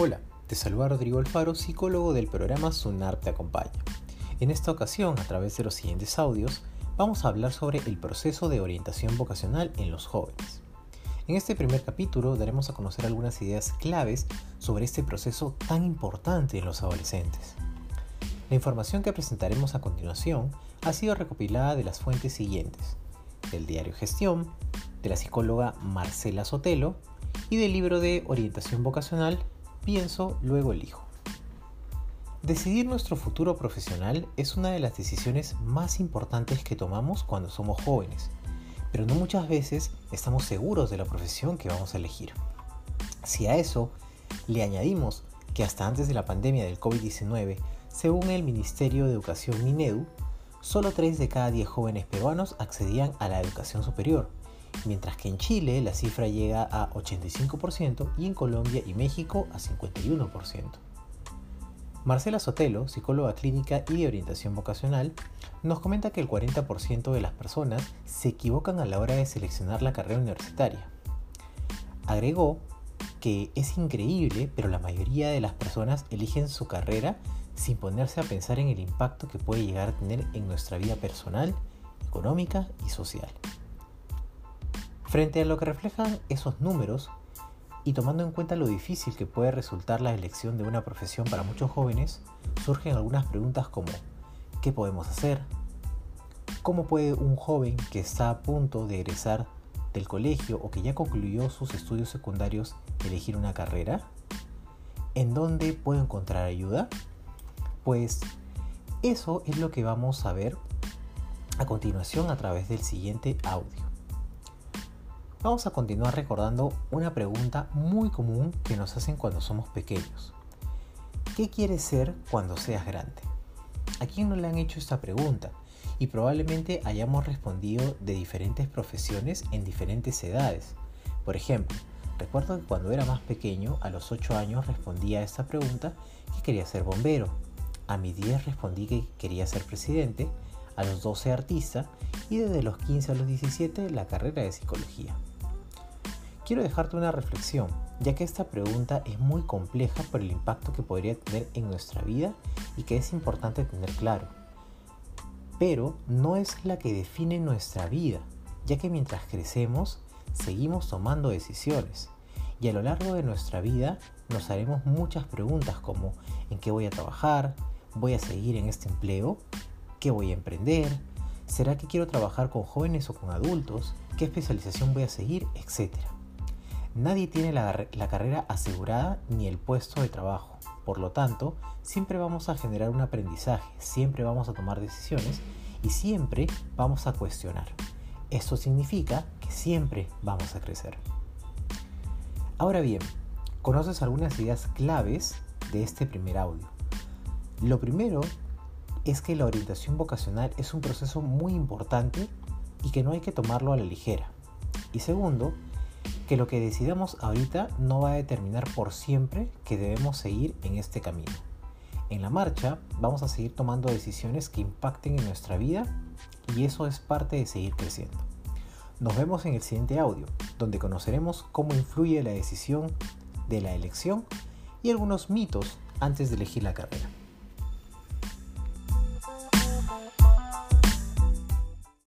Hola, te saluda Rodrigo Alfaro, psicólogo del programa Sunar te acompaña. En esta ocasión, a través de los siguientes audios, vamos a hablar sobre el proceso de orientación vocacional en los jóvenes. En este primer capítulo daremos a conocer algunas ideas claves sobre este proceso tan importante en los adolescentes. La información que presentaremos a continuación ha sido recopilada de las fuentes siguientes, del diario Gestión, de la psicóloga Marcela Sotelo y del libro de orientación vocacional Pienso, luego elijo. Decidir nuestro futuro profesional es una de las decisiones más importantes que tomamos cuando somos jóvenes, pero no muchas veces estamos seguros de la profesión que vamos a elegir. Si a eso le añadimos que hasta antes de la pandemia del COVID-19, según el Ministerio de Educación Minedu, solo 3 de cada 10 jóvenes peruanos accedían a la educación superior, mientras que en Chile la cifra llega a 85% y en Colombia y México a 51%. Marcela Sotelo, psicóloga clínica y de orientación vocacional, nos comenta que el 40% de las personas se equivocan a la hora de seleccionar la carrera universitaria. Agregó que es increíble, pero la mayoría de las personas eligen su carrera sin ponerse a pensar en el impacto que puede llegar a tener en nuestra vida personal, económica y social. Frente a lo que reflejan esos números y tomando en cuenta lo difícil que puede resultar la elección de una profesión para muchos jóvenes, surgen algunas preguntas como ¿qué podemos hacer? ¿Cómo puede un joven que está a punto de egresar del colegio o que ya concluyó sus estudios secundarios elegir una carrera? ¿En dónde puede encontrar ayuda? Pues eso es lo que vamos a ver a continuación a través del siguiente audio. Vamos a continuar recordando una pregunta muy común que nos hacen cuando somos pequeños. ¿Qué quieres ser cuando seas grande? ¿A quién no le han hecho esta pregunta? Y probablemente hayamos respondido de diferentes profesiones en diferentes edades. Por ejemplo, recuerdo que cuando era más pequeño, a los 8 años respondía a esta pregunta que quería ser bombero. A mis 10 respondí que quería ser presidente, a los 12 artista y desde los 15 a los 17 la carrera de psicología. Quiero dejarte una reflexión, ya que esta pregunta es muy compleja por el impacto que podría tener en nuestra vida y que es importante tener claro. Pero no es la que define nuestra vida, ya que mientras crecemos seguimos tomando decisiones y a lo largo de nuestra vida nos haremos muchas preguntas como ¿en qué voy a trabajar? ¿Voy a seguir en este empleo? ¿Qué voy a emprender? ¿Será que quiero trabajar con jóvenes o con adultos? ¿Qué especialización voy a seguir? Etcétera. Nadie tiene la, carrera asegurada ni el puesto de trabajo. Por lo tanto, siempre vamos a generar un aprendizaje, siempre vamos a tomar decisiones y siempre vamos a cuestionar. Esto significa que siempre vamos a crecer. Ahora bien, conoces algunas ideas claves de este primer audio. Lo primero es que la orientación vocacional es un proceso muy importante y que no hay que tomarlo a la ligera. Y segundo, que lo que decidamos ahorita no va a determinar por siempre que debemos seguir en este camino. En la marcha vamos a seguir tomando decisiones que impacten en nuestra vida y eso es parte de seguir creciendo. Nos vemos en el siguiente audio, donde conoceremos cómo influye la decisión de la elección y algunos mitos antes de elegir la carrera.